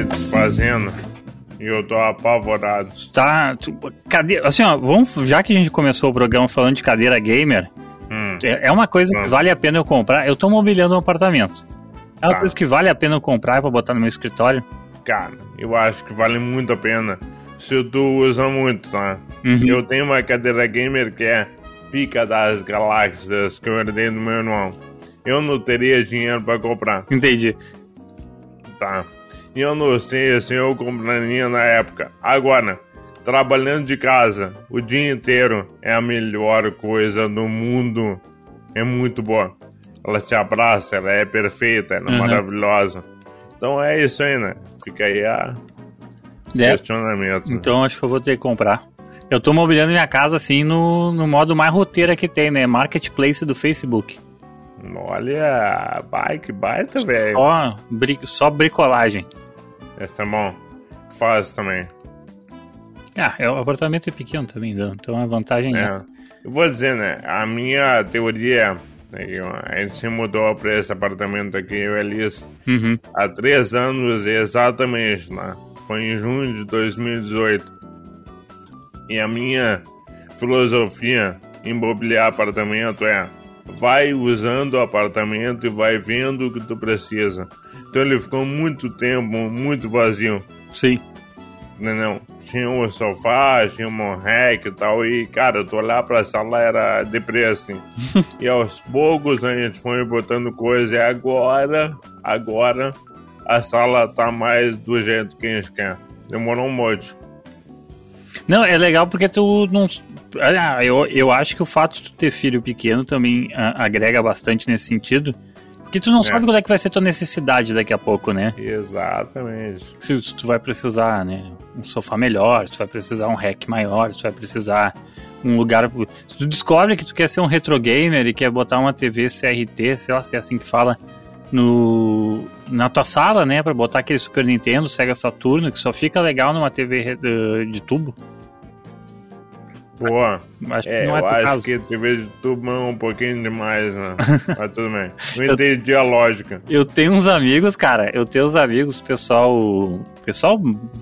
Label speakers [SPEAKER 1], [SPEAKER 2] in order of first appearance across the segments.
[SPEAKER 1] ali desfazendo. E eu tô apavorado.
[SPEAKER 2] Tá. Tu, cadeira, assim, ó, vamos, já que a gente começou o programa falando de cadeira gamer,
[SPEAKER 1] Hum,
[SPEAKER 2] é, é uma coisa que
[SPEAKER 1] Hum.
[SPEAKER 2] vale a pena eu comprar. Eu tô mobiliando um apartamento. É uma
[SPEAKER 1] Tá.
[SPEAKER 2] coisa que vale a pena eu comprar pra botar no meu escritório.
[SPEAKER 1] cara, eu acho que vale muito a pena. Se tu usa muito, tá?
[SPEAKER 2] Uhum.
[SPEAKER 1] Eu tenho uma cadeira gamer que é pica das galáxias que eu herdei do meu irmão. Eu não teria dinheiro pra comprar,
[SPEAKER 2] Entendi.
[SPEAKER 1] tá? Eu não sei se eu compraria na época. Agora, trabalhando de casa o dia inteiro é a melhor coisa do mundo. É muito boa. Ela te abraça, ela é perfeita, ela é
[SPEAKER 2] Uhum.
[SPEAKER 1] maravilhosa. Então é isso aí, né? Fica aí a
[SPEAKER 2] É,
[SPEAKER 1] questionamento.
[SPEAKER 2] então acho que eu vou ter que comprar. Eu tô mobiliando minha casa assim no, no modo mais roteira que tem, né? Marketplace do Facebook.
[SPEAKER 1] Olha, bike, baita, velho.
[SPEAKER 2] Só, bri- só bricolagem.
[SPEAKER 1] Esse tá bom. Faz também.
[SPEAKER 2] Ah, é, o apartamento é pequeno também, Dan, então a vantagem é.
[SPEAKER 1] É. Eu vou dizer, né? A minha teoria. que A gente se mudou pra esse apartamento aqui, eu e Alice,
[SPEAKER 2] Uhum.
[SPEAKER 1] há três anos exatamente, né? Foi em junho de 2018. E a minha filosofia em mobiliar apartamento é vai usando o apartamento e vai vendo o que tu precisa. Então ele ficou muito tempo muito vazio.
[SPEAKER 2] Sim.
[SPEAKER 1] Não, não. Tinha um sofá, tinha um rack e tal. E, cara, tu olhar pra sala era deprê, assim. e aos poucos a gente foi botando coisa. E agora, agora, a sala tá mais do jeito que a gente quer. Demorou um monte.
[SPEAKER 2] Não, é legal porque tu não. Ah, eu, eu acho que o fato de tu ter filho pequeno também ah, agrega bastante nesse sentido. Porque tu não sabe qual é que vai ser tua necessidade daqui a pouco, né?
[SPEAKER 1] Exatamente.
[SPEAKER 2] Se, se tu vai precisar, né? Um sofá melhor, se tu vai precisar um rack maior, se tu vai precisar um lugar. Se tu descobre que tu quer ser um retro gamer e quer botar uma TV CRT, sei lá se é assim que fala, no, na tua sala, né? Pra botar aquele Super Nintendo, Sega Saturno, que só fica legal numa TV eh, de tubo.
[SPEAKER 1] Boa.
[SPEAKER 2] Acho
[SPEAKER 1] É,
[SPEAKER 2] que não é
[SPEAKER 1] eu acho
[SPEAKER 2] caso.
[SPEAKER 1] que TV de tubo é um pouquinho demais, né? Mas tudo bem. Não entendi a lógica.
[SPEAKER 2] Eu tenho uns amigos, cara, eu tenho uns amigos, pessoal, pessoal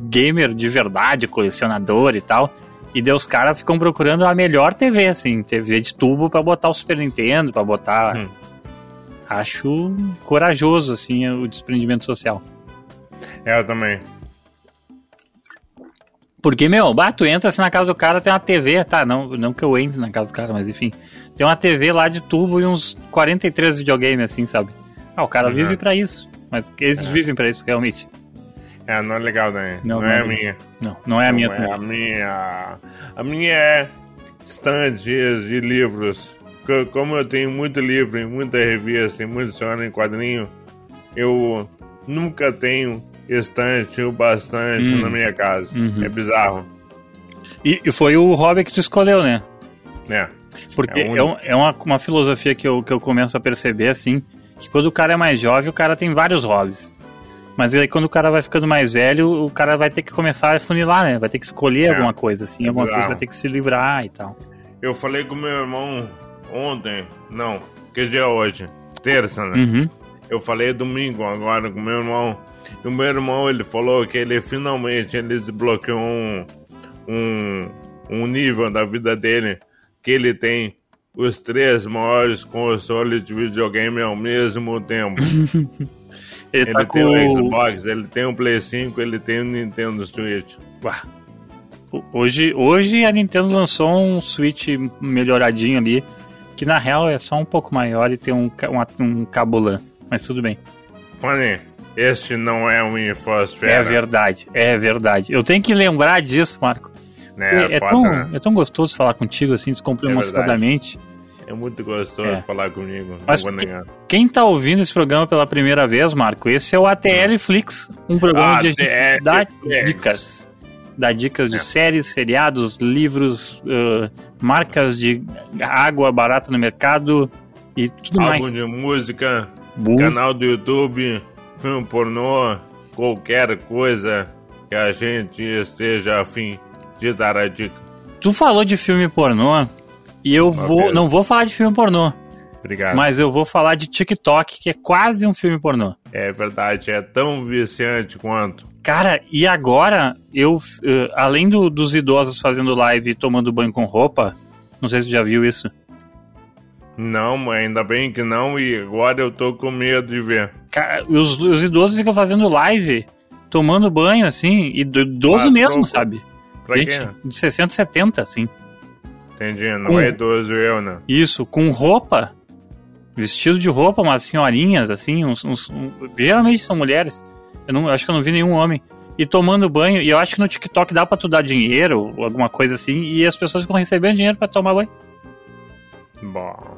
[SPEAKER 2] gamer de verdade, colecionador e tal, e daí os caras ficam procurando a melhor TV, assim, TV de tubo pra botar o Super Nintendo, pra botar...
[SPEAKER 1] Hum.
[SPEAKER 2] Acho corajoso, assim, o desprendimento social.
[SPEAKER 1] É, eu também.
[SPEAKER 2] Porque, meu, bah, tu entra assim na casa do cara, tem uma TV, tá? Não, não que eu entre na casa do cara, mas enfim. Tem uma TV lá de tubo e uns 43 videogames, assim, sabe? Ah, o cara
[SPEAKER 1] Uhum.
[SPEAKER 2] vive pra isso. Mas eles vivem pra isso, realmente.
[SPEAKER 1] É, não é legal, né?
[SPEAKER 2] Não,
[SPEAKER 1] Não, é
[SPEAKER 2] não.
[SPEAKER 1] a minha.
[SPEAKER 2] Não, não é a minha
[SPEAKER 1] Não
[SPEAKER 2] também.
[SPEAKER 1] é a minha. A minha é estantes de livros. Co- Como eu tenho muito livro, e muita revista, e muita história em quadrinho, eu nunca tenho estante o bastante
[SPEAKER 2] Hum.
[SPEAKER 1] na minha casa.
[SPEAKER 2] Uhum.
[SPEAKER 1] É bizarro,
[SPEAKER 2] E, e foi o hobby que tu escolheu, né?
[SPEAKER 1] né?
[SPEAKER 2] Porque
[SPEAKER 1] É
[SPEAKER 2] é,
[SPEAKER 1] um-
[SPEAKER 2] um- é uma, uma filosofia que eu, que eu começo a perceber, assim, que quando o cara é mais jovem, o cara tem vários hobbies. Mas aí quando o cara vai ficando mais velho, o cara vai ter que começar a funilar, né? Vai ter que escolher
[SPEAKER 1] É.
[SPEAKER 2] alguma coisa, assim,
[SPEAKER 1] É
[SPEAKER 2] alguma coisa
[SPEAKER 1] bizarro.
[SPEAKER 2] vai ter que se livrar e tal.
[SPEAKER 1] Eu falei com meu irmão ontem, não, que dia é hoje? Terça, né?
[SPEAKER 2] Uhum.
[SPEAKER 1] Eu falei domingo agora com meu irmão. E o meu irmão, ele falou que ele finalmente ele desbloqueou um, um, um nível da vida dele que ele tem os três maiores consoles de videogame ao mesmo tempo.
[SPEAKER 2] Ele,
[SPEAKER 1] ele
[SPEAKER 2] tá
[SPEAKER 1] tem o Xbox, ele tem o Play 5, ele tem o Nintendo Switch.
[SPEAKER 2] Uá. Hoje, hoje a Nintendo lançou um Switch melhoradinho ali, que na real é só um pouco maior e tem um, um cabo LAN. Mas tudo bem.
[SPEAKER 1] Fanny, este não é um Infosfera.
[SPEAKER 2] É verdade, é verdade. Eu tenho que lembrar disso, Marco.
[SPEAKER 1] Né,
[SPEAKER 2] É, é tão, é tão gostoso falar contigo assim, descompromissadamente.
[SPEAKER 1] É muito gostoso
[SPEAKER 2] É.
[SPEAKER 1] falar comigo,
[SPEAKER 2] Mas. Quem tá ouvindo esse programa pela primeira vez, Marco, esse é o ATL Flix, um programa de a gente
[SPEAKER 1] ATL
[SPEAKER 2] dá dicas. Dá dicas de
[SPEAKER 1] É.
[SPEAKER 2] séries, seriados, livros, ãh, marcas de água barata no mercado e tudo
[SPEAKER 1] Álbum
[SPEAKER 2] mais.
[SPEAKER 1] de música,
[SPEAKER 2] Música.
[SPEAKER 1] canal do YouTube, filme pornô, qualquer coisa que a gente esteja afim de dar a dica.
[SPEAKER 2] Tu falou de filme pornô e eu vou,
[SPEAKER 1] vez.
[SPEAKER 2] não vou falar de filme pornô.
[SPEAKER 1] Obrigado.
[SPEAKER 2] Mas eu vou falar de TikTok, que é quase um filme pornô.
[SPEAKER 1] É verdade, é tão viciante quanto.
[SPEAKER 2] Cara, e agora eu, eh, além do- dos idosos fazendo live e tomando banho com roupa, não sei se você já viu isso.
[SPEAKER 1] Não, mas ainda bem que não, e agora eu tô com medo de ver.
[SPEAKER 2] Cara, os, os idosos ficam fazendo live, tomando banho, assim, e do- idoso
[SPEAKER 1] Ah,
[SPEAKER 2] mesmo, sabe?
[SPEAKER 1] Pra
[SPEAKER 2] Gente
[SPEAKER 1] quê?
[SPEAKER 2] de 60, 70, assim.
[SPEAKER 1] Entendi, não
[SPEAKER 2] Com-
[SPEAKER 1] é idoso eu, né?
[SPEAKER 2] Isso, com roupa, vestido de roupa, umas senhorinhas, assim, uns, uns- um- geralmente são mulheres. Eu não, eu acho que eu não vi nenhum homem. E tomando banho, e eu acho que no TikTok dá pra tu dar dinheiro, ou alguma coisa assim, e as pessoas ficam recebendo dinheiro pra tomar banho.
[SPEAKER 1] Bom.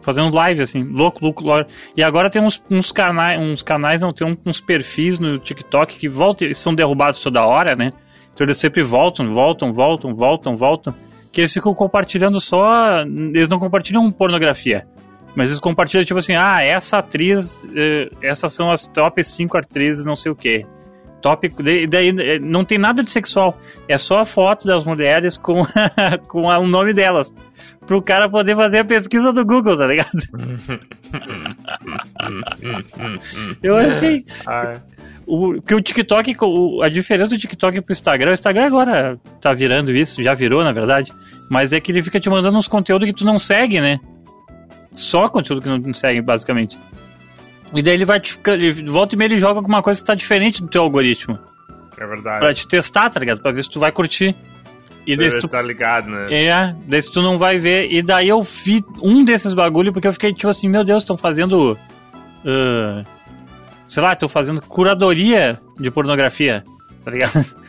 [SPEAKER 2] Fazendo live, assim, louco, louco, louco. E agora tem uns, uns canais, uns canais, não, tem uns perfis no TikTok que voltam, são derrubados toda hora, né? Então eles sempre voltam, voltam, voltam, voltam, voltam. Que eles ficam compartilhando só. Eles não compartilham pornografia. Mas eles compartilham, tipo assim, ah, essa atriz, eh, essas são as top 5 atrizes, não sei o quê. Top. Daí, daí, eh, não tem nada de sexual. É só a foto das mulheres com, com a- o nome delas. Pro cara poder fazer a pesquisa do Google, tá ligado? Eu achei.
[SPEAKER 1] Ah,
[SPEAKER 2] O, que o TikTok, o- a diferença do TikTok pro Instagram, o Instagram agora tá virando isso, já virou, na verdade. Mas é que ele fica te mandando uns conteúdos que tu não segue, né? Só conteúdo que não não segue, basicamente. E daí ele vai te ficar. ele- Volta e meia ele joga alguma coisa que tá diferente do teu algoritmo.
[SPEAKER 1] é verdade.
[SPEAKER 2] Pra te testar, tá ligado? Pra ver se tu vai curtir. E daí tu
[SPEAKER 1] tá ligado, né?
[SPEAKER 2] é, daí tu não vai ver. E daí eu vi um desses bagulho porque eu fiquei tipo assim, meu Deus, estão fazendo. ah, sei lá, estão fazendo curadoria de pornografia, tá ligado?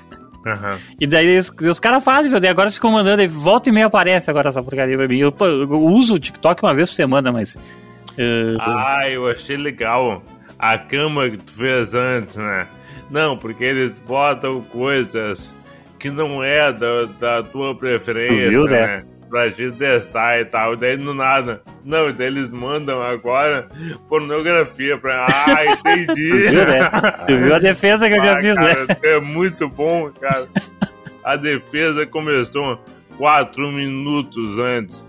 [SPEAKER 1] Aham.
[SPEAKER 2] E daí os, os caras fazem, meu, daí agora ficam mandando, e volta e meia aparece agora essa porcaria pra mim. Eu, pô, eu uso o TikTok uma vez por semana, mas. ah,
[SPEAKER 1] Ah, eu achei legal a cama que tu fez antes, né? Não, porque eles botam coisas que não é da, da tua preferência,
[SPEAKER 2] viu, né?
[SPEAKER 1] né? Pra te testar e tal. Daí do nada. Não, daí eles mandam agora pornografia pra. Ah, entendi.
[SPEAKER 2] tu viu, né? Tu viu a defesa que eu já
[SPEAKER 1] Ah,
[SPEAKER 2] fiz, né?
[SPEAKER 1] cara, É muito bom, cara. A defesa começou quatro minutos antes.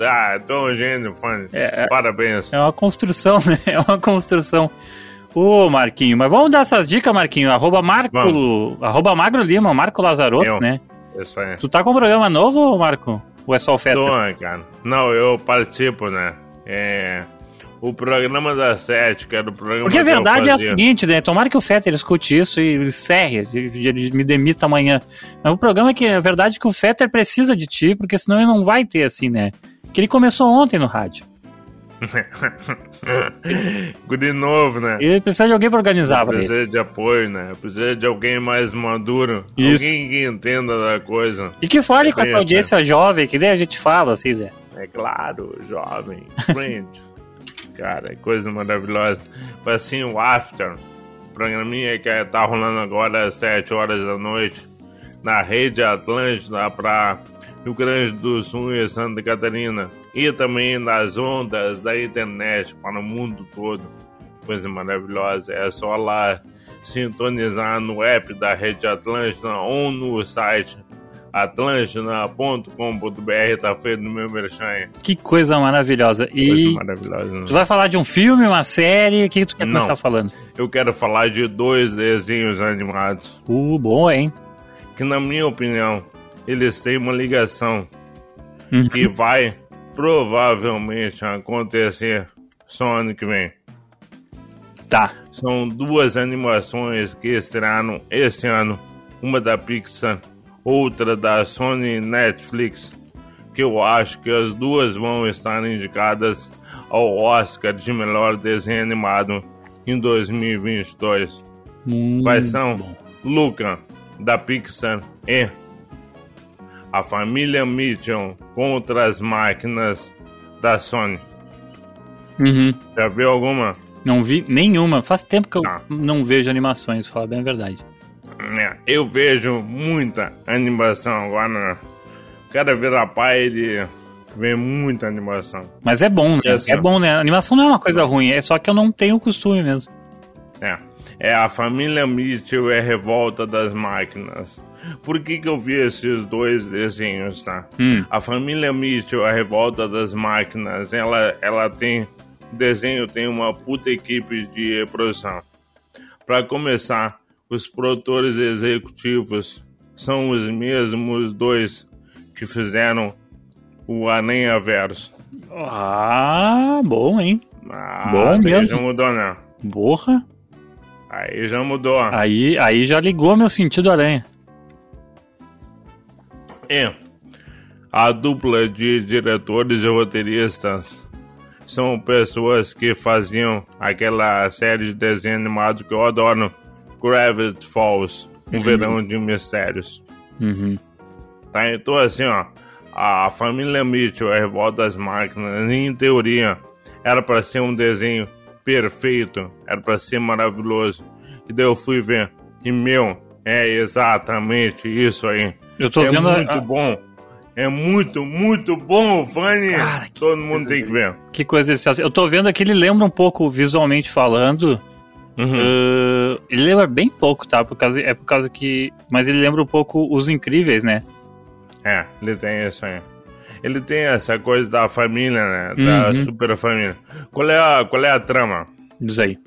[SPEAKER 1] Ah, tu é um gênio, fã.
[SPEAKER 2] É.
[SPEAKER 1] Parabéns.
[SPEAKER 2] É uma construção, né? É uma construção. Ô, Marquinho, mas vamos dar essas dicas, Marquinho. Arroba Marco. Arroba Magro Lima, Marco Lazarotto, né?
[SPEAKER 1] Isso aí.
[SPEAKER 2] Tu tá com um programa novo, Marco? Ou é só o Feta?
[SPEAKER 1] Tô, cara. Não, eu participo, né? É. O programa da sete, que era o programa
[SPEAKER 2] Porque a verdade é a seguinte, né? Tomara que o Fetter escute isso e ele serre, e ele me demita amanhã. Mas o programa é que a verdade é que o Fetter precisa de ti, porque senão ele não vai ter assim, né? Que ele começou ontem no rádio.
[SPEAKER 1] Guri novo, né?
[SPEAKER 2] Ele precisa de alguém pra organizar ele.
[SPEAKER 1] Precisa de apoio, né? Precisa de alguém mais maduro.
[SPEAKER 2] Isso.
[SPEAKER 1] Alguém que entenda da coisa.
[SPEAKER 2] E que fale
[SPEAKER 1] É
[SPEAKER 2] com essa audiência jovem, que daí a gente fala, assim, né?
[SPEAKER 1] É claro, jovem, frente. Cara, é coisa maravilhosa. Mas assim, o After, programinha que tá rolando agora às 7 horas da noite, na rede Atlântida pra Rio Grande do Sul e Santa Catarina. E também nas ondas da internet para o mundo todo. Coisa maravilhosa. É só lá sintonizar no app da rede Atlântida ou no site atlântida.com.br tá feito no meu merchan.
[SPEAKER 2] Que coisa maravilhosa.
[SPEAKER 1] Coisa
[SPEAKER 2] E
[SPEAKER 1] maravilhosa. né?
[SPEAKER 2] tu vai falar de um filme, uma série, o que, que tu quer
[SPEAKER 1] Não.
[SPEAKER 2] começar falando?
[SPEAKER 1] Eu quero falar de dois desenhos animados
[SPEAKER 2] Uh, bom, hein?
[SPEAKER 1] que, na minha opinião, eles têm uma ligação
[SPEAKER 2] Uhum.
[SPEAKER 1] que vai provavelmente acontecer só ano que vem.
[SPEAKER 2] Tá.
[SPEAKER 1] São duas animações que estrearam este ano, uma da Pixar, outra da Sony Netflix, que eu acho que as duas vão estar indicadas ao Oscar de melhor desenho animado em 2022.
[SPEAKER 2] Hum,
[SPEAKER 1] Quais são? Luca, da Pixar, e a família Mitchell contra as máquinas da Sony.
[SPEAKER 2] Uhum.
[SPEAKER 1] Já viu alguma?
[SPEAKER 2] Não vi nenhuma. Faz tempo que eu
[SPEAKER 1] Tá.
[SPEAKER 2] não vejo animações, falar bem a verdade.
[SPEAKER 1] É, Eu vejo muita animação agora. né? O cara vira pai, ele vê muita animação.
[SPEAKER 2] Mas é bom, né?
[SPEAKER 1] É assim,
[SPEAKER 2] É bom, né? A animação não é uma coisa ruim, é só que eu não tenho costume mesmo.
[SPEAKER 1] É. É a família Mitchell e a revolta das máquinas. Por que, que eu vi esses dois desenhos, tá?
[SPEAKER 2] Hum.
[SPEAKER 1] A família Mitchell, a revolta das máquinas, ela, ela tem. Desenho tem uma puta equipe de produção. Para começar, os produtores executivos são os mesmos dois que fizeram o Aranha Verso.
[SPEAKER 2] Ah, bom, hein?
[SPEAKER 1] Ah,
[SPEAKER 2] Bom mesmo.
[SPEAKER 1] já mudou, né?
[SPEAKER 2] Borra.
[SPEAKER 1] Aí já mudou.
[SPEAKER 2] Aí, aí já ligou meu sentido aranha.
[SPEAKER 1] É. A dupla de diretores e roteiristas são pessoas que faziam aquela série de desenho animado que eu adoro, Gravity Falls, um
[SPEAKER 2] Uhum.
[SPEAKER 1] verão de mistérios.
[SPEAKER 2] Uhum.
[SPEAKER 1] Tá? Então, assim, ó, a família Mitchell, a revolta das máquinas, em teoria, era pra ser um desenho perfeito, era pra ser maravilhoso. E daí eu fui ver, e meu, é exatamente isso aí.
[SPEAKER 2] Eu tô
[SPEAKER 1] é
[SPEAKER 2] vendo
[SPEAKER 1] muito
[SPEAKER 2] a-
[SPEAKER 1] bom. É muito, muito bom, Fanny.
[SPEAKER 2] Cara,
[SPEAKER 1] Todo mundo tem que ver.
[SPEAKER 2] Que coisa deliciosa. Eu tô vendo aqui, ele lembra um pouco, visualmente falando.
[SPEAKER 1] Uhum.
[SPEAKER 2] uh, ele lembra bem pouco, tá? Por causa, é por causa que. Mas ele lembra um pouco os incríveis, né?
[SPEAKER 1] É, ele tem isso aí. Ele tem essa coisa da família, né? Da
[SPEAKER 2] Uhum.
[SPEAKER 1] super família. Qual é a, qual é a trama?
[SPEAKER 2] Diz aí.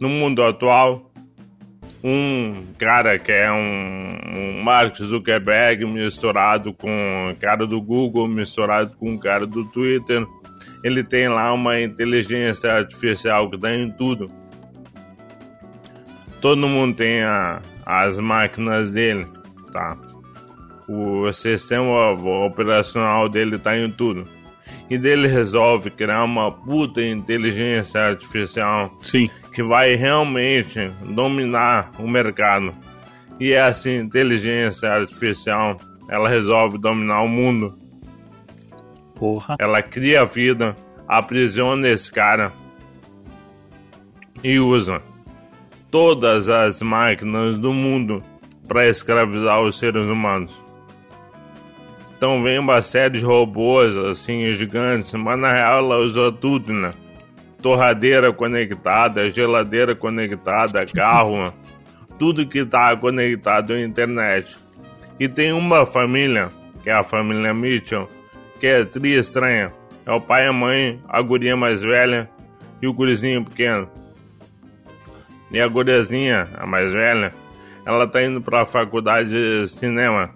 [SPEAKER 1] no mundo atual, um cara que é um, um Mark Zuckerberg misturado com cara do Google, misturado com cara do Twitter, ele tem lá uma inteligência artificial que está em tudo. Todo mundo tem a- as máquinas dele, tá? O sistema operacional dele está em tudo. E dele resolve criar uma puta inteligência artificial
[SPEAKER 2] Sim.
[SPEAKER 1] Que vai realmente dominar o mercado. E essa inteligência artificial, ela resolve dominar o mundo.
[SPEAKER 2] Porra.
[SPEAKER 1] Ela cria a vida, aprisiona esse cara e usa todas as máquinas do mundo para escravizar os seres humanos. Então vem uma série de robôs assim gigantes, mas na real ela usa tudo, né? Torradeira conectada, geladeira conectada, carro, tudo que está conectado à internet. E tem uma família, que é a família Mitchell, que é tri estranha. É o pai e a mãe, a guria mais velha e o gurizinho pequeno. E a guriazinha, a mais velha, ela tá indo pra faculdade de cinema.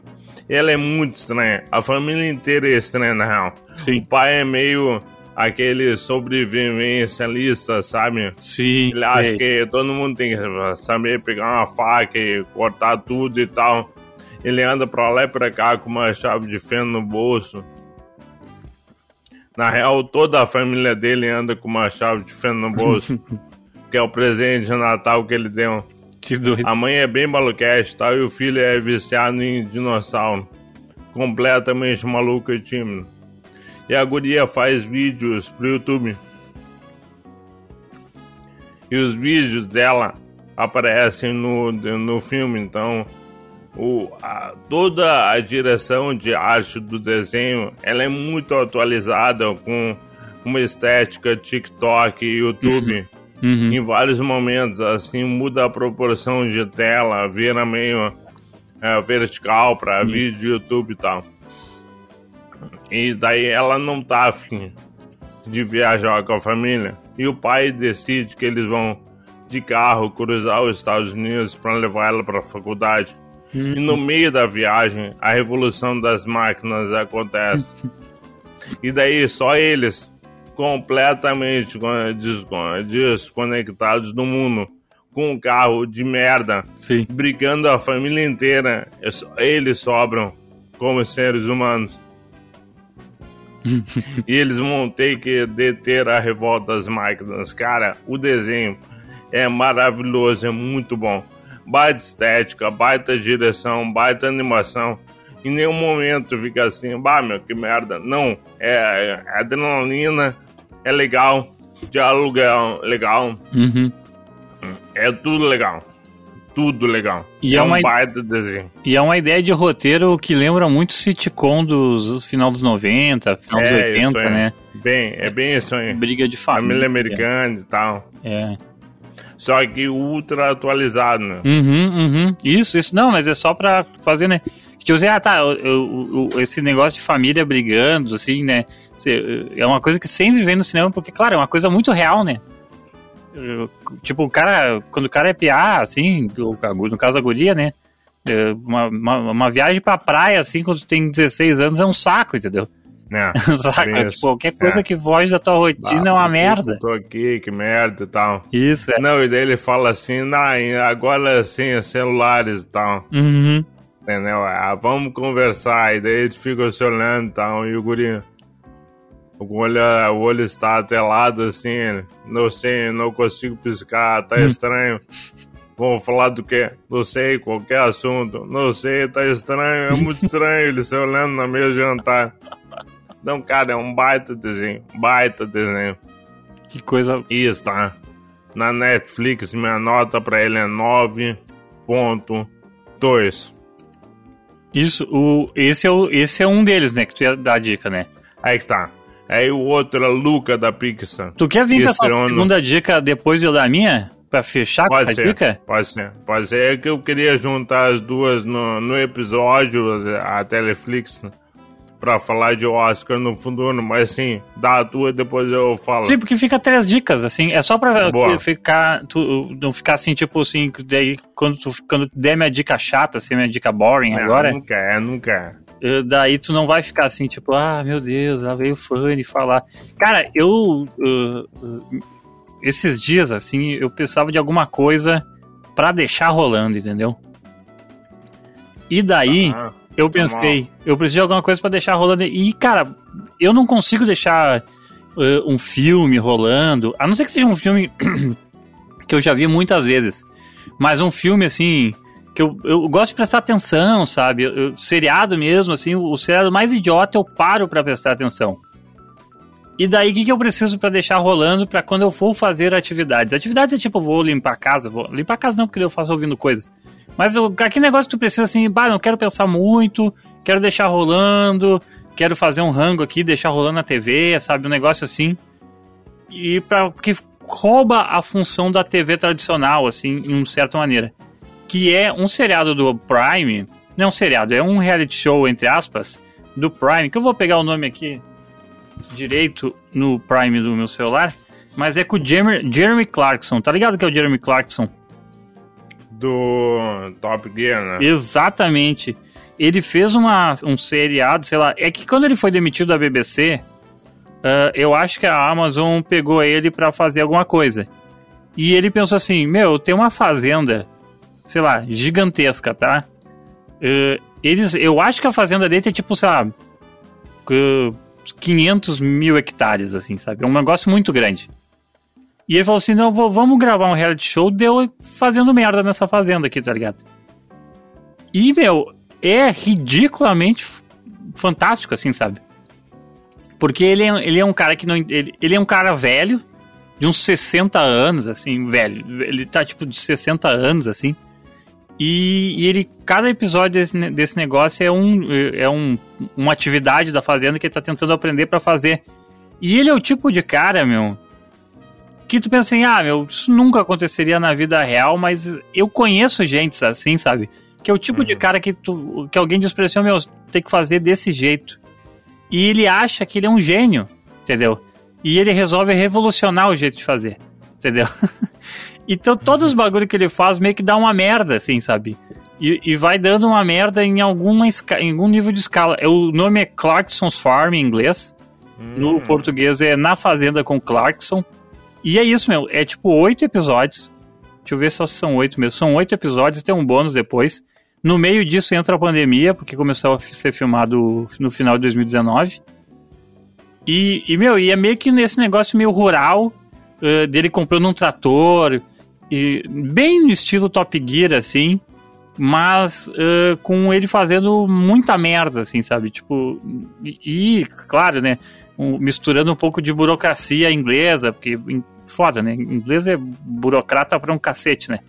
[SPEAKER 1] E ela é muito estranha. A família inteira é estranha, na real.
[SPEAKER 2] Sim.
[SPEAKER 1] O pai é meio aquele sobrevivencialista, sabe?
[SPEAKER 2] Sim.
[SPEAKER 1] Ele acha
[SPEAKER 2] sei.
[SPEAKER 1] que todo mundo tem que saber pegar uma faca e cortar tudo e tal. Ele anda pra lá e pra cá com uma chave de feno no bolso. Na real, toda a família dele anda com uma chave de feno no bolso. que é o presente de Natal que ele deu.
[SPEAKER 2] Que doido.
[SPEAKER 1] A mãe é bem maluquete, tal, e o filho é viciado em dinossauro. Completamente maluco e tímido. E a guria faz vídeos pro YouTube. E os vídeos dela aparecem no, no filme, então o, a- toda a direção de arte do desenho ela é muito atualizada com uma estética TikTok e YouTube
[SPEAKER 2] Uhum.
[SPEAKER 1] em vários momentos, assim, muda a proporção de tela, vira meio é, vertical para vídeo, YouTube e tal. E daí ela não tá afim de viajar com a família. E o pai decide que eles vão de carro cruzar os Estados Unidos para levar ela para a faculdade. E no meio da viagem, a revolução das máquinas acontece. e daí só eles, completamente con- descon- desconectados do mundo, com um carro de merda,
[SPEAKER 2] Sim.
[SPEAKER 1] brigando a família inteira, é eles sobram como seres humanos. E eles vão ter que deter a revolta das máquinas. Cara, o desenho é maravilhoso, é muito bom. Baita estética, baita direção, baita animação. Em nenhum momento fica assim, bah, meu, que merda. Não, é, é adrenalina, é legal, diálogo é legal,
[SPEAKER 2] Uhum.
[SPEAKER 1] é tudo legal. Tudo legal.
[SPEAKER 2] E
[SPEAKER 1] é,
[SPEAKER 2] é
[SPEAKER 1] um
[SPEAKER 2] uma-
[SPEAKER 1] baita desenho.
[SPEAKER 2] E é uma ideia de roteiro que lembra muito sitcom dos final dos 90, final dos
[SPEAKER 1] É, isso
[SPEAKER 2] 80,
[SPEAKER 1] aí.
[SPEAKER 2] né?
[SPEAKER 1] Bem, é bem isso aí.
[SPEAKER 2] Briga de família.
[SPEAKER 1] Família americana e tal.
[SPEAKER 2] É.
[SPEAKER 1] só que ultra atualizado, né?
[SPEAKER 2] Uhum, uhum. Isso, isso. Não, mas é só pra fazer, né? Tipo assim, ah, tá, eu, eu, eu, esse negócio de família brigando, assim, né? É uma coisa que sempre vem no cinema, porque, claro, é uma coisa muito real, né? Tipo, o cara, quando o cara é piar, assim, no caso a guria, né? É, uma, uma, uma, viagem pra praia, assim, quando tu tem 16 anos, é um saco, entendeu?
[SPEAKER 1] É,
[SPEAKER 2] Saca? Tipo, qualquer coisa é. que foge da tua rotina ah, é uma merda.
[SPEAKER 1] Tô aqui, que merda e tal.
[SPEAKER 2] Isso, é.
[SPEAKER 1] Não, e daí ele fala assim, nah, agora assim, celulares e tal.
[SPEAKER 2] Uhum.
[SPEAKER 1] Entendeu? Ah, vamos conversar. E daí ele fica se olhando e tal, e o guri... O olho, o olho está atelado assim, não sei, não consigo piscar, tá hum. estranho. Vamos falar do quê? Não sei, qualquer assunto. Não sei, tá estranho, é muito estranho ele se olhando na mesa de jantar. Então, cara, é um baita desenho, baita desenho.
[SPEAKER 2] Que coisa.
[SPEAKER 1] Isso, tá? Na Netflix, minha nota pra ele é 9.2.
[SPEAKER 2] Isso, o, esse, é o, esse é um deles, né? Que tu ia dar a dica, né?
[SPEAKER 1] Aí que tá. Aí o outro é Luca da Pixar.
[SPEAKER 2] Tu quer vir com essa segunda dica depois de eu dar a minha? Pra fechar
[SPEAKER 1] pode
[SPEAKER 2] com a dica?
[SPEAKER 1] Pode ser. Pode ser. É que eu queria juntar as duas no, no episódio, a Teleflix, né? pra falar de Oscar no futuro, mas assim, dá a tua depois eu falo.
[SPEAKER 2] Sim, porque fica três dicas, assim, é só pra Boa. ficar, tu, não ficar assim, tipo assim, daí quando tu quando der minha dica chata, assim, minha dica boring
[SPEAKER 1] não,
[SPEAKER 2] agora.
[SPEAKER 1] Nunca é, nunca é.
[SPEAKER 2] Eh, daí tu não vai ficar assim, tipo, ah, meu Deus, lá veio o Fanny falar. Cara, eu. Uh, uh, esses dias, assim, eu precisava de alguma coisa para deixar rolando, entendeu? E daí, ah, eu pensei, mal. eu preciso de alguma coisa para deixar rolando. E, cara, eu não consigo deixar uh, um filme rolando, a não ser que seja um filme que eu já vi muitas vezes. Mas um filme, assim, que eu, eu gosto de prestar atenção, sabe? Eu, eu, seriado mesmo, assim, o, o seriado mais idiota eu paro para prestar atenção. E daí, o que, que eu preciso para deixar rolando para quando eu for fazer atividades? Atividades é tipo, vou limpar a casa, vou limpar a casa não, porque eu faço ouvindo coisas. Mas aquele negócio que tu precisa assim, bah, não quero pensar muito, quero deixar rolando, quero fazer um rango aqui, deixar rolando na TV, sabe? Um negócio assim. E para que rouba a função da TV tradicional, assim, em uma certa maneira que é um seriado do Prime, não é um seriado, é um reality show, entre aspas, do Prime, que eu vou pegar o nome aqui direito no Prime do meu celular, mas é com o Jeremy, Jeremy Clarkson, tá ligado que é o Jeremy Clarkson?
[SPEAKER 1] Do Top Gear, né?
[SPEAKER 2] Exatamente. Ele fez uma, um seriado, sei lá, é que quando ele foi demitido da BBC, uh, ah, eu acho que a Amazon pegou ele para fazer alguma coisa. E ele pensou assim: Meu, tem uma fazenda sei lá, gigantesca, tá? Uh, eles, eu acho que a fazenda dele é tipo, sei lá, 500 mil hectares, assim, sabe? É um negócio muito grande. E ele falou assim: não, vou, vamos gravar um reality show deu fazendo merda nessa fazenda aqui, tá ligado? E, meu, é ridiculamente fantástico, assim, sabe? Porque ele é, ele é um cara que não. Ele, ele é um cara velho, de uns 60 anos, assim, velho. Ele tá tipo de 60 anos, assim. E, e, ele, cada episódio desse, desse negócio é, um, é um, uma atividade da fazenda que ele tá tentando aprender para fazer. E ele é o tipo de cara, meu, que tu pensa assim, ah, meu, isso nunca aconteceria na vida real, mas eu conheço gente assim, sabe? Que é o tipo uhum. de cara que, tu, que alguém diz pra assim, meu, tem que fazer desse jeito. E ele acha que ele é um gênio, entendeu? E ele resolve revolucionar o jeito de fazer, entendeu? Então todos os bagulho que ele faz meio que dá uma merda, assim, sabe? E, e vai dando uma merda em, alguma em algum nível de escala. É, o nome é Clarkson's Farm em inglês. Hum. No português é Na Fazenda com Clarkson. E é isso, meu. É tipo oito episódios. Deixa eu ver se são oito mesmo. São oito episódios, tem um bônus depois. No meio disso entra a pandemia, porque começou a ser filmado no final de 2019. E, e meu, e é meio que nesse negócio meio rural, uh, dele comprando um trator, e bem no estilo Top Gear, assim, mas uh, com ele fazendo muita merda, assim, sabe? Tipo, e, e claro, né? Um, misturando um pouco de burocracia inglesa, porque foda, né? Inglês é burocrata pra um cacete, né?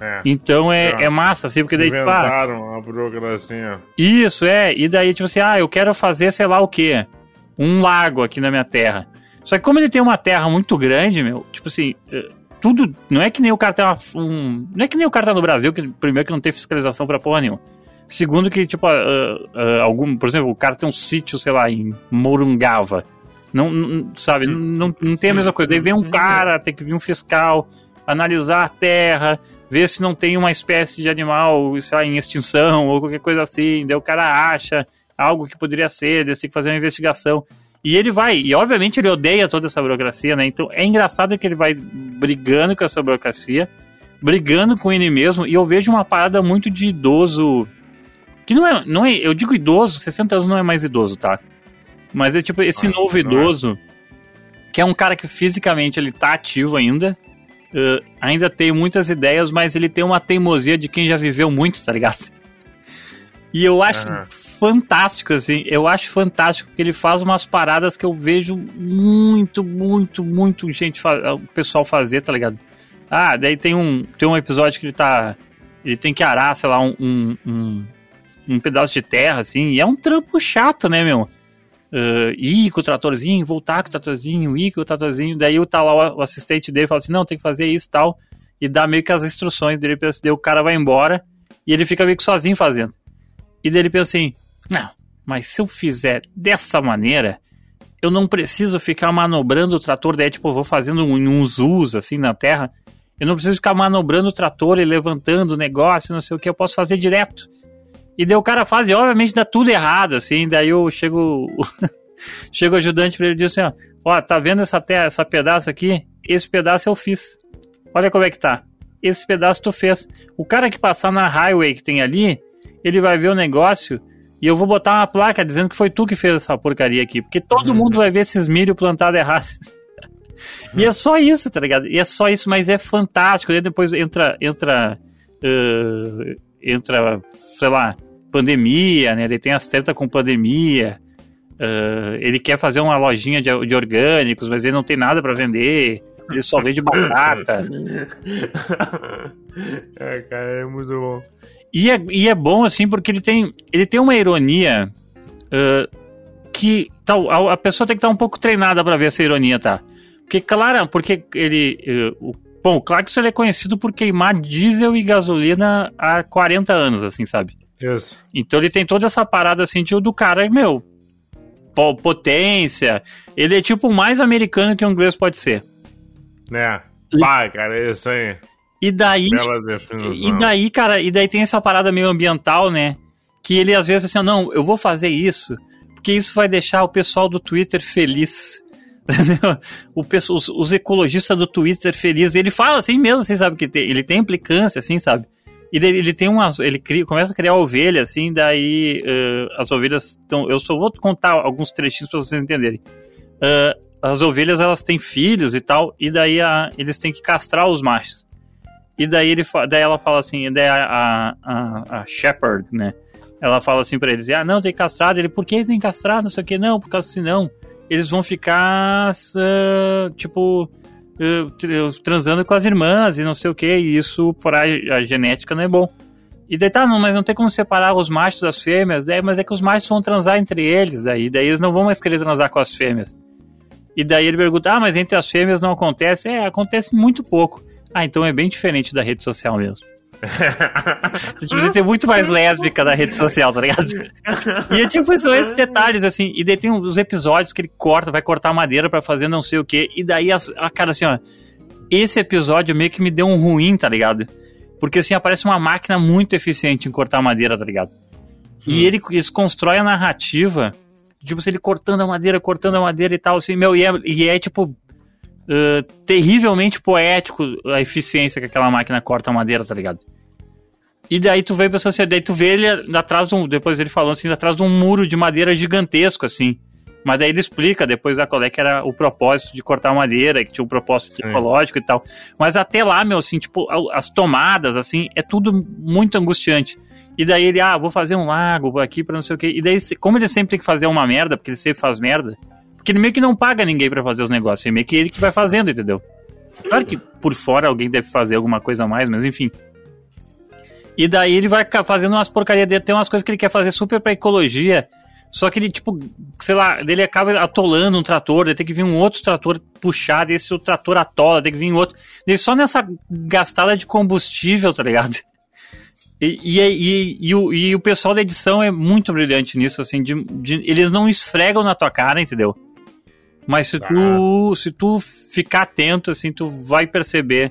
[SPEAKER 2] É, então é, é, é massa, assim, porque daí,
[SPEAKER 1] tipo, ah, a burocracia.
[SPEAKER 2] Isso, é. E daí, tipo assim, ah, eu quero fazer sei lá o quê. Um lago aqui na minha terra. Só que como ele tem uma terra muito grande, meu, tipo assim, tudo. Não é que nem o cara tem uma, um. Não é que nem o cara tá no Brasil, que primeiro que não tem fiscalização pra porra nenhuma. Segundo que, tipo, uh, uh, algum, por exemplo, o cara tem um sítio, sei lá, em Morungava. Não, não sabe, não, não tem a mesma coisa. Daí vem um cara, tem que vir um fiscal, analisar a terra, ver se não tem uma espécie de animal, sei lá, em extinção ou qualquer coisa assim. Daí o cara acha algo que poderia ser, daí tem que fazer uma investigação. E ele vai, e obviamente ele odeia toda essa burocracia, né? Então é engraçado que ele vai brigando com essa burocracia, brigando com ele mesmo, e eu vejo uma parada muito de idoso. Que não é, não é. Eu digo idoso, 60 anos não é mais idoso, tá? Mas é tipo esse ah, novo é. idoso, é. que é um cara que fisicamente ele tá ativo ainda, uh, ainda tem muitas ideias, mas ele tem uma teimosia de quem já viveu muito, tá ligado? E eu acho fantástico, assim. Eu acho fantástico que ele faz umas paradas que eu vejo muito, muito, muito gente, o pessoal fazer, tá ligado? Ah, daí tem um, tem um episódio que ele tá. Ele tem que arar, sei lá, um, um, um, pedaço de terra, assim, e é um trampo chato, né, meu? Uh, ir com o tratorzinho, voltar com o tratorzinho, ir com o tratorzinho, daí tá lá o assistente dele fala assim, não, tem que fazer isso e tal, e dá meio que as instruções dele, daí o cara vai embora, e ele fica meio que sozinho fazendo. E daí ele pensa assim, não, mas se eu fizer dessa maneira, eu não preciso ficar manobrando o trator, daí tipo, eu vou fazendo um, uns us assim na terra. Eu não preciso ficar manobrando o trator e levantando o negócio, não sei o que, eu posso fazer direto. E daí o cara faz, e obviamente dá tudo errado, assim, daí eu chego. chego ajudante para ele e diz assim, ó, ó, tá vendo essa terra, essa pedaço aqui? Esse pedaço eu fiz. Olha como é que tá. Esse pedaço tu fez. O cara que passar na highway que tem ali, ele vai ver o negócio e eu vou botar uma placa dizendo que foi tu que fez essa porcaria aqui. Porque todo uhum. mundo vai ver esses milho plantado errado. e é só isso, tá ligado? E é só isso, mas é fantástico. Aí depois entra, entra, uh, entra, sei lá, pandemia, né? Ele tem as tretas com pandemia. Uh, ele quer fazer uma lojinha de, de orgânicos, mas ele não tem nada para vender. Ele só vende batata.
[SPEAKER 1] é, cara, é muito bom.
[SPEAKER 2] E é, e é bom, assim, porque ele tem, ele tem uma ironia uh, que tal, a, a, pessoa tem que estar um pouco treinada para ver essa ironia, tá? Porque, claro, porque ele. Uh, o, bom, o Clarkson ele é conhecido por queimar diesel e gasolina há 40 anos, assim, sabe?
[SPEAKER 1] Isso.
[SPEAKER 2] Então ele tem toda essa parada assim de, do cara, meu, potência. Ele é tipo mais americano que o inglês pode ser.
[SPEAKER 1] É. Vai, cara, é isso aí.
[SPEAKER 2] E daí. E daí, cara, e daí tem essa parada meio ambiental, né? Que ele às vezes assim, não, eu vou fazer isso, porque isso vai deixar o pessoal do Twitter feliz. o os, os, ecologistas do Twitter felizes. Ele fala assim mesmo, assim, sabe? Que tem, ele tem implicância, assim, sabe? Ele, ele tem umas. Ele cria, começa a criar ovelha, assim, daí uh, as ovelhas estão. Eu só vou contar alguns trechinhos para vocês entenderem. Uh, as ovelhas elas têm filhos e tal, e daí a, eles têm que castrar os machos. E daí, ele, daí ela fala assim, daí a, a, a Shepard, né? Ela fala assim pra eles, ah, não, tem castrado. Ele, por que tem castrado? Não sei o que, não, por causa senão eles vão ficar, uh, tipo, uh, transando com as irmãs e não sei o que, e isso para a genética não é bom. E daí tá, não, mas não tem como separar os machos das fêmeas, daí, mas é que os machos vão transar entre eles, daí, daí eles não vão mais querer transar com as fêmeas. E daí ele pergunta, ah, mas entre as fêmeas não acontece? É, acontece muito pouco. Ah, então é bem diferente da rede social mesmo. Você tem muito mais lésbica na rede social, tá ligado? E é tipo, são esses detalhes, assim. E daí tem os episódios que ele corta, vai cortar madeira para fazer não sei o que. E daí, a, a, cara, assim, ó. Esse episódio meio que me deu um ruim, tá ligado? Porque assim, aparece uma máquina muito eficiente em cortar madeira, tá ligado? E hum. ele, eles constrói a narrativa, tipo, se ele cortando a madeira, cortando a madeira e tal, assim, meu, e é, e é tipo uh, terrivelmente poético a eficiência que aquela máquina corta a madeira, tá ligado? E daí tu vê pra assim, daí tu vê ele atrás de um, depois ele falando assim, atrás de um muro de madeira gigantesco, assim. Mas daí ele explica depois a qual é que era o propósito de cortar madeira, que tinha um propósito Sim. ecológico e tal. Mas até lá, meu, assim, tipo, as tomadas, assim, é tudo muito angustiante. E daí ele, ah, vou fazer um lago aqui pra não sei o quê. E daí, como ele sempre tem que fazer uma merda, porque ele sempre faz merda, porque ele meio que não paga ninguém para fazer os negócios, é meio que ele que vai fazendo, entendeu? Claro que por fora alguém deve fazer alguma coisa a mais, mas enfim. E daí ele vai fazendo umas porcarias dele, tem umas coisas que ele quer fazer super pra ecologia, Só que ele, tipo, sei lá, ele acaba atolando um trator, daí tem que vir um outro trator puxar, desse o trator atola, tem que vir outro. Daí só nessa gastada de combustível, tá ligado? E, e, e, e, o, e o pessoal da edição é muito brilhante nisso, assim, de, de, eles não esfregam na tua cara, entendeu? Mas se tu, se tu ficar atento, assim, tu vai perceber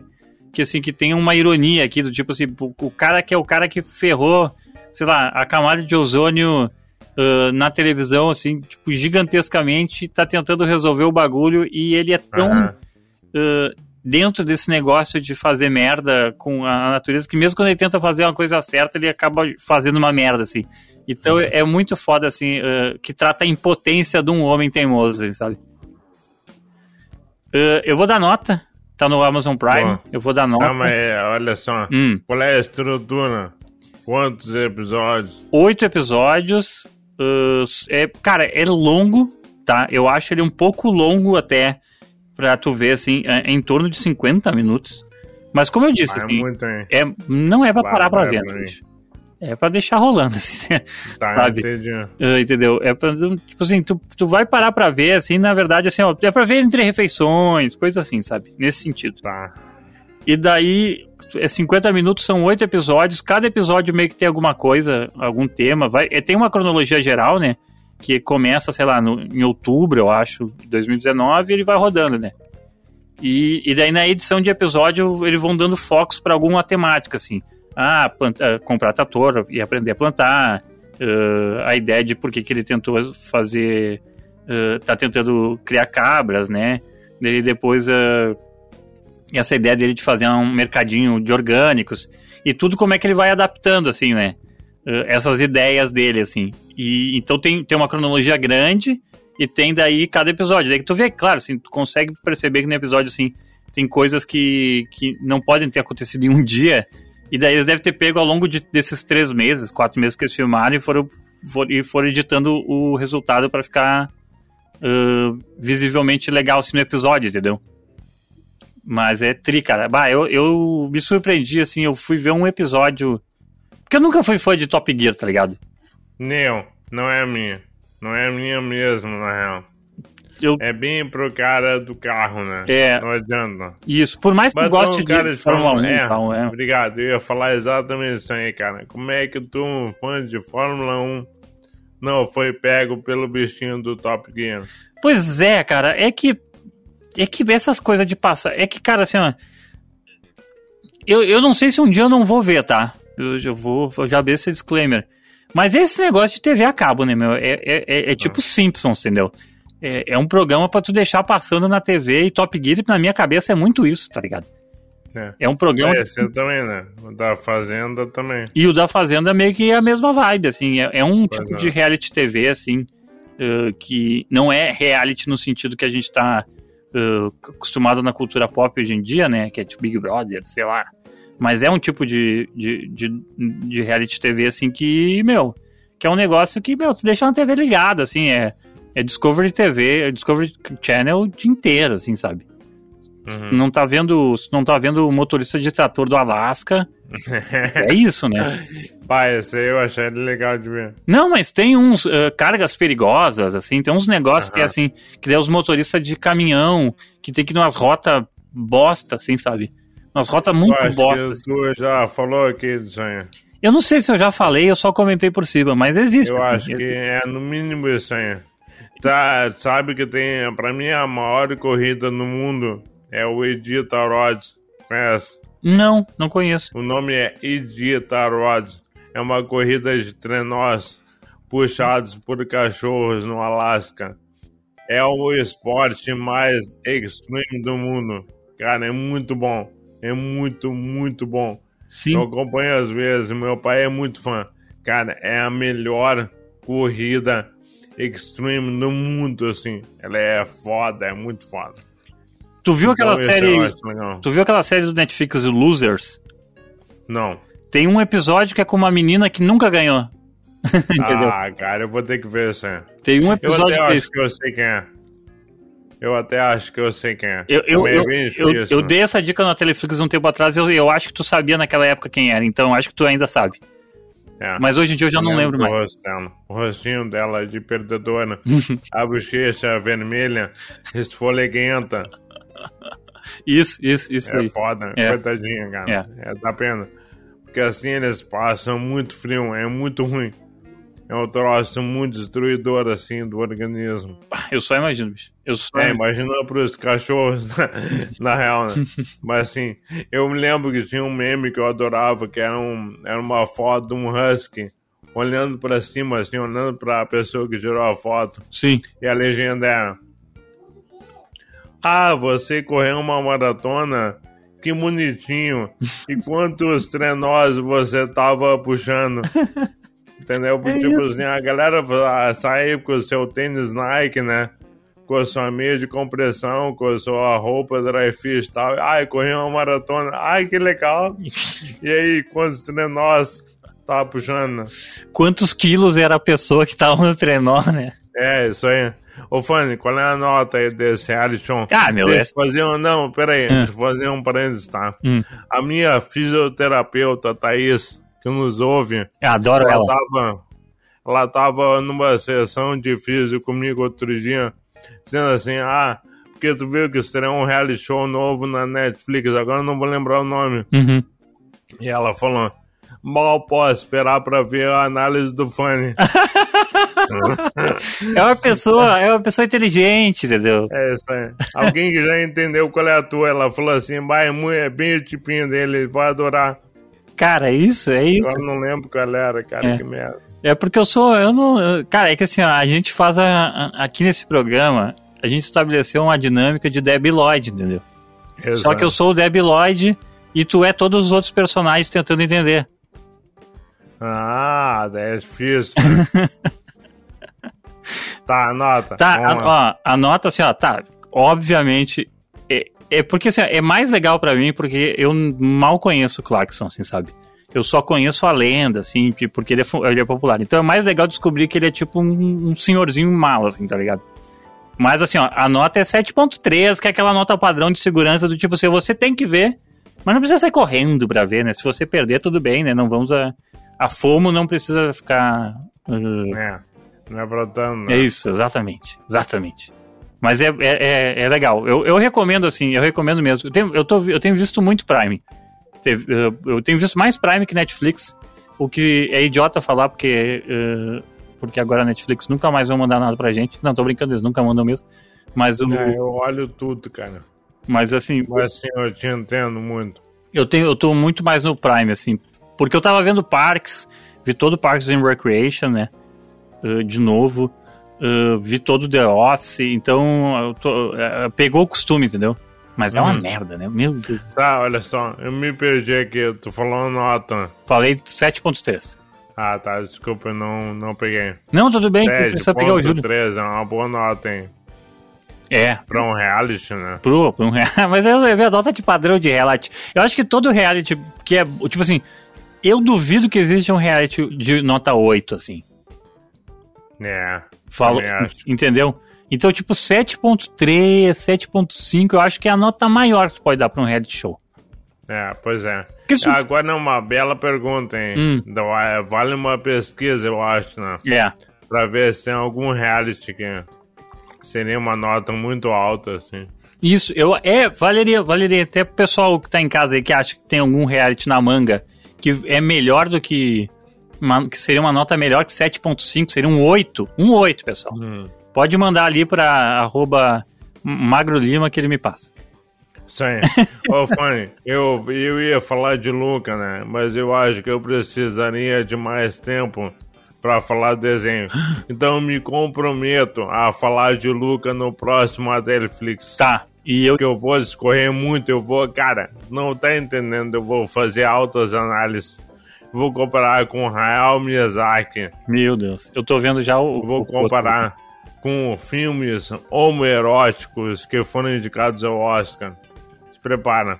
[SPEAKER 2] que, assim, que tem uma ironia aqui, do tipo assim, o, cara que é o cara que ferrou, sei lá, a camada de ozônio uh, na televisão, assim, tipo, gigantescamente, tá tentando resolver o bagulho e ele é tão... Uhum. Uh, dentro desse negócio de fazer merda com a natureza, que mesmo quando ele tenta fazer uma coisa certa, ele acaba fazendo uma merda, assim. Então é muito foda, assim, uh, que trata a impotência de um homem teimoso, assim, sabe? Uh, eu vou dar nota, tá no Amazon Prime, eu vou dar nota.
[SPEAKER 1] Calma aí, olha só. Hum. Qual é a estrutura? Quantos episódios?
[SPEAKER 2] Oito episódios. Uh, é, cara, é longo, tá? Eu acho ele um pouco longo até pra tu ver, assim, é, é em torno de 50 minutos. Mas como eu disse, ah, assim, é muito, é, não é pra Vai, parar pra ver, né, É pra deixar rolando, assim,
[SPEAKER 1] tá, sabe? Entendi.
[SPEAKER 2] Uh, entendeu? É pra, tipo assim, tu, tu vai parar pra ver, assim, na verdade, assim, ó, é pra ver entre refeições, coisa assim, sabe? Nesse sentido.
[SPEAKER 1] Tá.
[SPEAKER 2] E daí, é 50 minutos, são oito episódios, cada episódio meio que tem alguma coisa, algum tema, vai, é, tem uma cronologia geral, né? que começa, sei lá, no, em outubro, eu acho, de 2019, e ele vai rodando, né? E, e daí na edição de episódio eles vão dando focos para alguma temática, assim. Ah, planta, comprar trator e aprender a plantar. Uh, a ideia de por que, que ele tentou fazer. Uh, tá tentando criar cabras, né? Daí depois uh, essa ideia dele de fazer um mercadinho de orgânicos. E tudo como é que ele vai adaptando, assim, né? Essas ideias dele, assim. E então tem, tem uma cronologia grande e tem daí cada episódio. Daí que tu vê, claro, assim, tu consegue perceber que no episódio, assim, tem coisas que, que não podem ter acontecido em um dia. E daí eles devem ter pego ao longo de, desses três meses, quatro meses que eles filmaram e foram, for, e foram editando o resultado para ficar uh, visivelmente legal assim, no episódio, entendeu? Mas é tri, cara. Bah, eu, eu me surpreendi, assim, eu fui ver um episódio. Porque eu nunca fui fã de Top Gear, tá ligado?
[SPEAKER 1] Não, não é minha. Não é minha mesmo, na real. Eu... É bem pro cara do carro, né?
[SPEAKER 2] É.
[SPEAKER 1] Não adianta.
[SPEAKER 2] Isso, por mais que Mas goste de, de Fórmula 1
[SPEAKER 1] é, tal, é. Obrigado, eu ia falar exatamente isso aí, cara. Como é que tu, um fã de Fórmula 1, não foi pego pelo bichinho do Top Gear?
[SPEAKER 2] Pois é, cara, é que é que essas coisas de passar, é que, cara, assim, ó, eu, eu não sei se um dia eu não vou ver, tá? Eu, eu vou eu já ver esse disclaimer. Mas esse negócio de TV a cabo, né, meu? É, é, é, é tipo Simpsons, entendeu? É, é um programa para tu deixar passando na TV e Top Gear, na minha cabeça, é muito isso, tá ligado? É, é um programa.
[SPEAKER 1] É, esse de... também, né? O da Fazenda também.
[SPEAKER 2] E o da Fazenda meio que é a mesma vibe, assim. É, é um tipo é. de reality TV, assim, uh, que não é reality no sentido que a gente tá uh, acostumado na cultura pop hoje em dia, né? Que é tipo Big Brother, sei lá. Mas é um tipo de, de, de, de reality TV, assim, que, meu, que é um negócio que, meu, tu deixa na TV ligado, assim, é, é Discovery TV, é Discovery Channel o dia inteiro, assim, sabe? Uhum. Não tá vendo, não tá vendo o motorista de trator do Alasca. é isso, né?
[SPEAKER 1] Pai, esse aí eu achei legal de ver.
[SPEAKER 2] Não, mas tem uns uh, cargas perigosas, assim, tem uns negócios uhum. que é assim, que é os motoristas de caminhão, que tem que ir umas rotas bosta, assim, sabe? Umas rotas muito eu bosta.
[SPEAKER 1] Assim. Tu já falou aqui do sonho.
[SPEAKER 2] Eu não sei se eu já falei, eu só comentei por cima, mas existe.
[SPEAKER 1] Eu acho que é no mínimo isso. Tá, sabe que tem, pra mim, a maior corrida no mundo é o Iditarod. Conhece?
[SPEAKER 2] Não, não conheço.
[SPEAKER 1] O nome é Iditarod. É uma corrida de trenós puxados por cachorros no Alasca. É o esporte mais extreme do mundo. Cara, é muito bom. É muito, muito bom.
[SPEAKER 2] Sim.
[SPEAKER 1] Eu acompanho às vezes, meu pai é muito fã. Cara, é a melhor corrida extreme no mundo, assim. Ela é foda, é muito foda.
[SPEAKER 2] Tu viu então, aquela série. Tu viu aquela série do Netflix Losers?
[SPEAKER 1] Não.
[SPEAKER 2] Tem um episódio que é com uma menina que nunca ganhou.
[SPEAKER 1] Entendeu? Ah, cara, eu vou ter que ver isso aí.
[SPEAKER 2] Tem um episódio
[SPEAKER 1] eu até acho que eu sei quem é. Eu até acho que eu sei quem é.
[SPEAKER 2] Eu, eu, eu, eu, eu dei essa dica na Teleflix um tempo atrás e eu, eu acho que tu sabia naquela época quem era, então acho que tu ainda sabe.
[SPEAKER 1] É.
[SPEAKER 2] Mas hoje em dia eu já não lembro
[SPEAKER 1] do
[SPEAKER 2] mais.
[SPEAKER 1] rosto dela. O rostinho dela de perdedora. a bochecha vermelha, esfoleguenta.
[SPEAKER 2] Isso, isso, isso
[SPEAKER 1] É
[SPEAKER 2] aí.
[SPEAKER 1] foda,
[SPEAKER 2] É.
[SPEAKER 1] coitadinha, cara. É. dá pena. Porque assim eles passam muito frio, é muito ruim. É um troço muito destruidor, assim, do organismo.
[SPEAKER 2] Eu só imagino, bicho. Eu só
[SPEAKER 1] É, imagina pros cachorros, na, na real, né? Mas assim, eu me lembro que tinha um meme que eu adorava, que era, um, era uma foto de um husky olhando pra cima, assim, olhando pra pessoa que tirou a foto.
[SPEAKER 2] Sim.
[SPEAKER 1] E a legenda era: Ah, você correu uma maratona? Que bonitinho. E quantos trenós você tava puxando? Entendeu? Porque, tipo assim, a galera ah, sai com o seu tênis Nike, né? Com a sua meia de compressão, com a sua roupa dry fit e tal. Ai, corri uma maratona. Ai, que legal. E aí, quantos trenós tava puxando?
[SPEAKER 2] Quantos quilos era a pessoa que tava no trenó, né?
[SPEAKER 1] É, isso aí. Ô, Fanny, qual é a nota aí desse reality show?
[SPEAKER 2] Ah, meu,
[SPEAKER 1] Deixa eu fazer um... Não, peraí,
[SPEAKER 2] Ah.
[SPEAKER 1] deixa eu fazer um parênteses, tá?
[SPEAKER 2] Hum.
[SPEAKER 1] A minha fisioterapeuta, Thaís, que nos ouve,
[SPEAKER 2] Eu adoro
[SPEAKER 1] ela
[SPEAKER 2] ela.
[SPEAKER 1] tava... Ela tava numa sessão de físico comigo outro dia, dizendo assim, ah, porque tu viu que estreou um reality show novo na Netflix, agora não vou lembrar o nome.
[SPEAKER 2] Uhum.
[SPEAKER 1] E ela falou, mal posso esperar pra ver a análise do Fanny.
[SPEAKER 2] É uma pessoa, é uma pessoa inteligente, entendeu?
[SPEAKER 1] É isso aí. Alguém que já entendeu qual é a tua, ela falou assim, vai, é bem o tipinho dele, ele vai adorar.
[SPEAKER 2] Cara, é isso, é isso.
[SPEAKER 1] Eu não lembro qual era, cara,
[SPEAKER 2] É.
[SPEAKER 1] que merda.
[SPEAKER 2] É porque eu sou, eu não, cara, é que assim, a gente faz a, a- aqui nesse programa, a gente estabeleceu uma dinâmica de Debbie Lloyd, entendeu? Só que eu sou o Debbie Lloyd e tu é todos os outros personagens tentando entender.
[SPEAKER 1] Ah, é difícil. tá, anota.
[SPEAKER 2] Tá,
[SPEAKER 1] Vamos
[SPEAKER 2] a,
[SPEAKER 1] lá.
[SPEAKER 2] ó, anota assim, ó, tá, obviamente, é, porque assim, é mais legal pra mim porque eu mal conheço o Clarkson, assim, sabe? Eu só conheço a lenda, assim, porque ele é, ele é popular. Então é mais legal descobrir que ele é tipo um, um senhorzinho mal, assim, tá ligado? Mas assim, ó, a nota é 7.3, que é aquela nota padrão de segurança do tipo assim, você tem que ver, mas não precisa sair correndo pra ver, né? Se você perder, tudo bem, né? Não vamos a... A FOMO não precisa ficar... uh,
[SPEAKER 1] É, não é pra tanto, né?
[SPEAKER 2] é isso, exatamente. Exatamente. Mas é, é, é, é legal. Eu, eu recomendo, assim, eu recomendo mesmo. Eu tenho, eu, tô, eu tenho visto muito Prime. Eu, tenho visto mais Prime que Netflix. O que é idiota falar, porque, eh, porque agora a Netflix nunca mais vai mandar nada pra gente. Não, tô brincando, eles nunca mandam mesmo. Mas, o,
[SPEAKER 1] É, eu olho tudo, cara.
[SPEAKER 2] mas assim,
[SPEAKER 1] Mas assim, eu te entendo muito.
[SPEAKER 2] eu, tenho, eu tô muito mais no Prime, assim. Porque eu tava vendo Parks, vi todo Parks and Recreation, né? eh, de novo. Eh, vi todo The Office, então eu tô- eh, pegou o costume, entendeu? Mas é uma
[SPEAKER 1] Uhum.
[SPEAKER 2] merda, né? Meu Deus.
[SPEAKER 1] Tá, olha só, eu me perdi aqui, tu falou nota.
[SPEAKER 2] Falei 7.3.
[SPEAKER 1] Ah, tá, desculpa, eu não, não peguei.
[SPEAKER 2] Não, tudo bem, precisa pegar o Júlio.
[SPEAKER 1] 7.3 é uma boa nota, hein?
[SPEAKER 2] É,
[SPEAKER 1] Pra um reality, né?
[SPEAKER 2] pro, pro um real. Mas eu levei a nota de padrão de reality. Eu acho que todo reality que é, tipo assim, eu duvido que exista um reality de nota 8, assim.
[SPEAKER 1] É,
[SPEAKER 2] Falo, entendeu? Então, tipo, 7.3, 7.5, eu acho que é a nota maior que tu pode dar pra um reality show.
[SPEAKER 1] É, pois é.
[SPEAKER 2] Que su-
[SPEAKER 1] Agora é uma bela pergunta, hein?
[SPEAKER 2] Hum.
[SPEAKER 1] É, Vale uma pesquisa, eu acho, né?
[SPEAKER 2] É.
[SPEAKER 1] Pra ver se tem algum reality que seria uma nota muito alta, assim.
[SPEAKER 2] Isso, eu é, valeria, valeria até pro pessoal que tá em casa aí que acha que tem algum reality na manga que é melhor do que uma- que seria uma nota melhor que 7.5, seria um 8, um 8, pessoal. Pode mandar ali pra arroba Magro Lima que ele me passa.
[SPEAKER 1] Aí. Ô, Fanny, eu, eu ia falar de Luca, né? Mas eu acho que eu precisaria de mais tempo pra falar do desenho. Então eu me comprometo a falar de Luca no próximo Netflix.
[SPEAKER 2] Tá, e eu
[SPEAKER 1] Porque eu vou discorrer muito, eu vou, cara, não tá entendendo, eu vou fazer altas análises. Vou comparar com Hayao Miyazaki.
[SPEAKER 2] Meu Deus, eu tô vendo já o
[SPEAKER 1] vou
[SPEAKER 2] o-
[SPEAKER 1] comparar com filmes homoeróticos que foram indicados ao Oscar. Se prepara.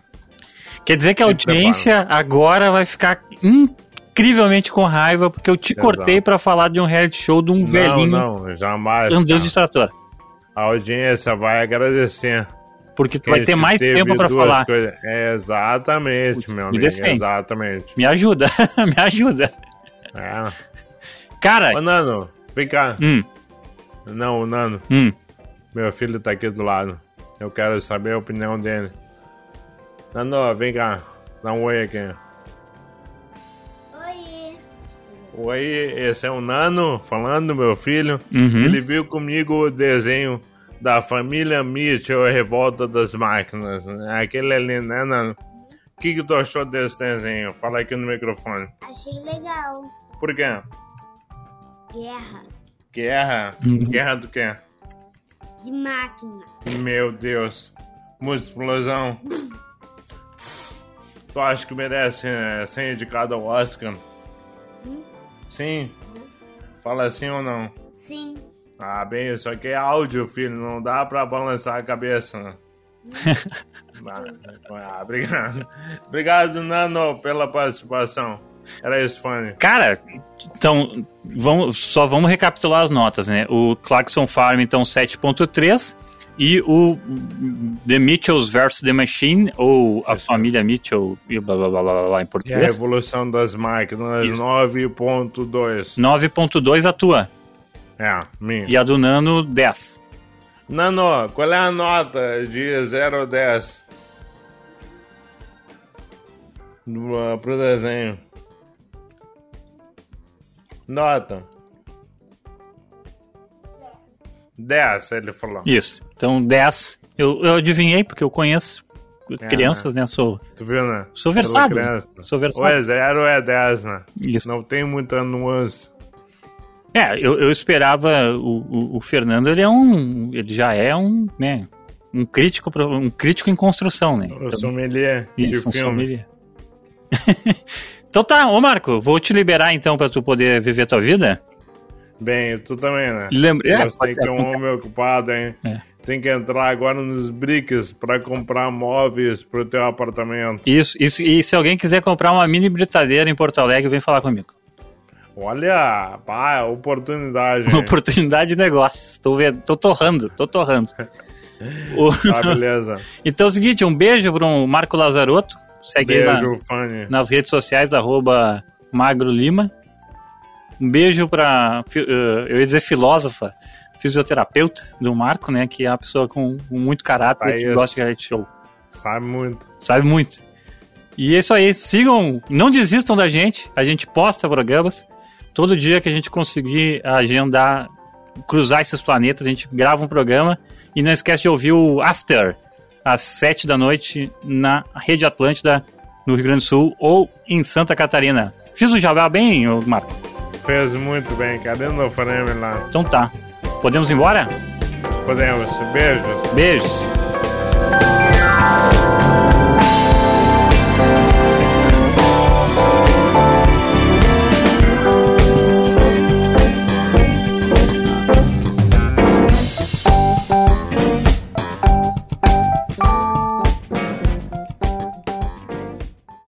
[SPEAKER 2] Quer dizer que a audiência agora vai ficar incrivelmente com raiva porque eu te
[SPEAKER 1] Exato.
[SPEAKER 2] cortei pra falar de um reality show de um
[SPEAKER 1] Não,
[SPEAKER 2] velhinho
[SPEAKER 1] não, jamais.
[SPEAKER 2] andando de trator.
[SPEAKER 1] A audiência vai agradecer.
[SPEAKER 2] Porque tu vai ter mais tempo pra
[SPEAKER 1] duas
[SPEAKER 2] falar.
[SPEAKER 1] coisas. É, exatamente, meu
[SPEAKER 2] Me
[SPEAKER 1] amigo.
[SPEAKER 2] defende.
[SPEAKER 1] Exatamente.
[SPEAKER 2] Me ajuda, me ajuda.
[SPEAKER 1] É.
[SPEAKER 2] Cara.
[SPEAKER 1] Ô, Nano, vem cá.
[SPEAKER 2] Hum,
[SPEAKER 1] Não, o Nano.
[SPEAKER 2] hum.
[SPEAKER 1] Meu filho tá aqui do lado. Eu quero saber a opinião dele. Nano, vem cá. Dá um oi aqui.
[SPEAKER 3] Oi.
[SPEAKER 1] Oi, esse é o Nano falando, meu filho.
[SPEAKER 2] Uhum.
[SPEAKER 1] Ele viu comigo o desenho da família Mitchell, a Revolta das Máquinas. Aquele ali, né, Nano? O que, que tu achou desse desenho? Fala aqui no microfone.
[SPEAKER 3] Achei legal.
[SPEAKER 1] Por quê?
[SPEAKER 3] Guerra
[SPEAKER 1] Guerra?
[SPEAKER 2] Uhum.
[SPEAKER 1] Guerra do quê?
[SPEAKER 3] de máquina.
[SPEAKER 1] Meu Deus. Muita explosão. Tu acha que merece eh, ser indicado ao Oscar? Sim? Fala sim ou não?
[SPEAKER 3] Sim.
[SPEAKER 1] Ah, bem, isso aqui é áudio, filho. Não dá pra balançar a cabeça. ah, obrigado. Obrigado, Nano, pela participação. Era isso, Fanny.
[SPEAKER 2] Cara, então, vamos, só vamos recapitular as notas, né? O Clarkson Farm, então, 7.3 e o The Mitchells vs. The Machine, ou a
[SPEAKER 1] Isso.
[SPEAKER 2] família Mitchell e blá blá blá blá, blá em
[SPEAKER 1] E a
[SPEAKER 2] português,
[SPEAKER 1] Revolução das Máquinas,
[SPEAKER 2] Isso.
[SPEAKER 1] 9.2.
[SPEAKER 2] 9.2 a tua,
[SPEAKER 1] É, minha.
[SPEAKER 2] e a do Nano, 10.
[SPEAKER 1] Nano, qual é a nota de 0 a 10? Do, uh, pro desenho. Nota. 10, ele falou.
[SPEAKER 2] Isso, então 10. Eu, eu adivinhei, porque eu conheço
[SPEAKER 1] É,
[SPEAKER 2] crianças, né? Sou,
[SPEAKER 1] Tu viu, né?
[SPEAKER 2] sou versado. né? Sou
[SPEAKER 1] Ou é
[SPEAKER 2] versado.
[SPEAKER 1] 0 ou é 10, né?
[SPEAKER 2] Isso.
[SPEAKER 1] Não tem muita nuance.
[SPEAKER 2] É, eu, eu esperava o, o, o Fernando, ele é um, ele já é um, né, um crítico, um crítico em construção, né?
[SPEAKER 1] O
[SPEAKER 2] Então,
[SPEAKER 1] sommelier
[SPEAKER 2] isso, um
[SPEAKER 1] de filme.
[SPEAKER 2] sommelier. então tá, ô Marco, vou te liberar então pra tu poder viver tua vida.
[SPEAKER 1] Bem, tu também, né?
[SPEAKER 2] Lembra, é, pode
[SPEAKER 1] que é um homem ocupado, hein?
[SPEAKER 2] É.
[SPEAKER 1] Tem que entrar agora nos BRICS pra comprar móveis pro teu apartamento.
[SPEAKER 2] Isso, isso, e se alguém quiser comprar uma mini britadeira em Porto Alegre, vem falar comigo.
[SPEAKER 1] Olha, pá, oportunidade. hein?
[SPEAKER 2] Oportunidade de negócio. Tô, vendo, tô torrando, tô torrando. O-
[SPEAKER 1] Tá, beleza.
[SPEAKER 2] então é o seguinte, um beijo pro Marco Lazarotto. Segue ele lá.
[SPEAKER 1] Beijo, Fanny.
[SPEAKER 2] nas redes sociais, arroba Magro Lima. Um beijo pra, fi- eh, eu ia dizer filósofa, fisioterapeuta do Marco, né, que é uma pessoa com, com muito caráter,
[SPEAKER 1] Ah,
[SPEAKER 2] que
[SPEAKER 1] isso.
[SPEAKER 2] gosta de reality show,
[SPEAKER 1] Sabe muito.
[SPEAKER 2] sabe muito. E é isso aí, sigam, não desistam da gente, a gente posta programas, todo dia que a gente conseguir agendar, cruzar esses planetas, a gente grava um programa, e não esquece de ouvir o After, às sete da noite, na Rede Atlântida, no Rio Grande do Sul, ou em Santa Catarina. Fiz o jabá bem, Marco?
[SPEAKER 1] Fez muito bem. Cadê o frame lá?
[SPEAKER 2] Então tá. Podemos ir embora?
[SPEAKER 1] Podemos. Beijos.
[SPEAKER 2] Beijos.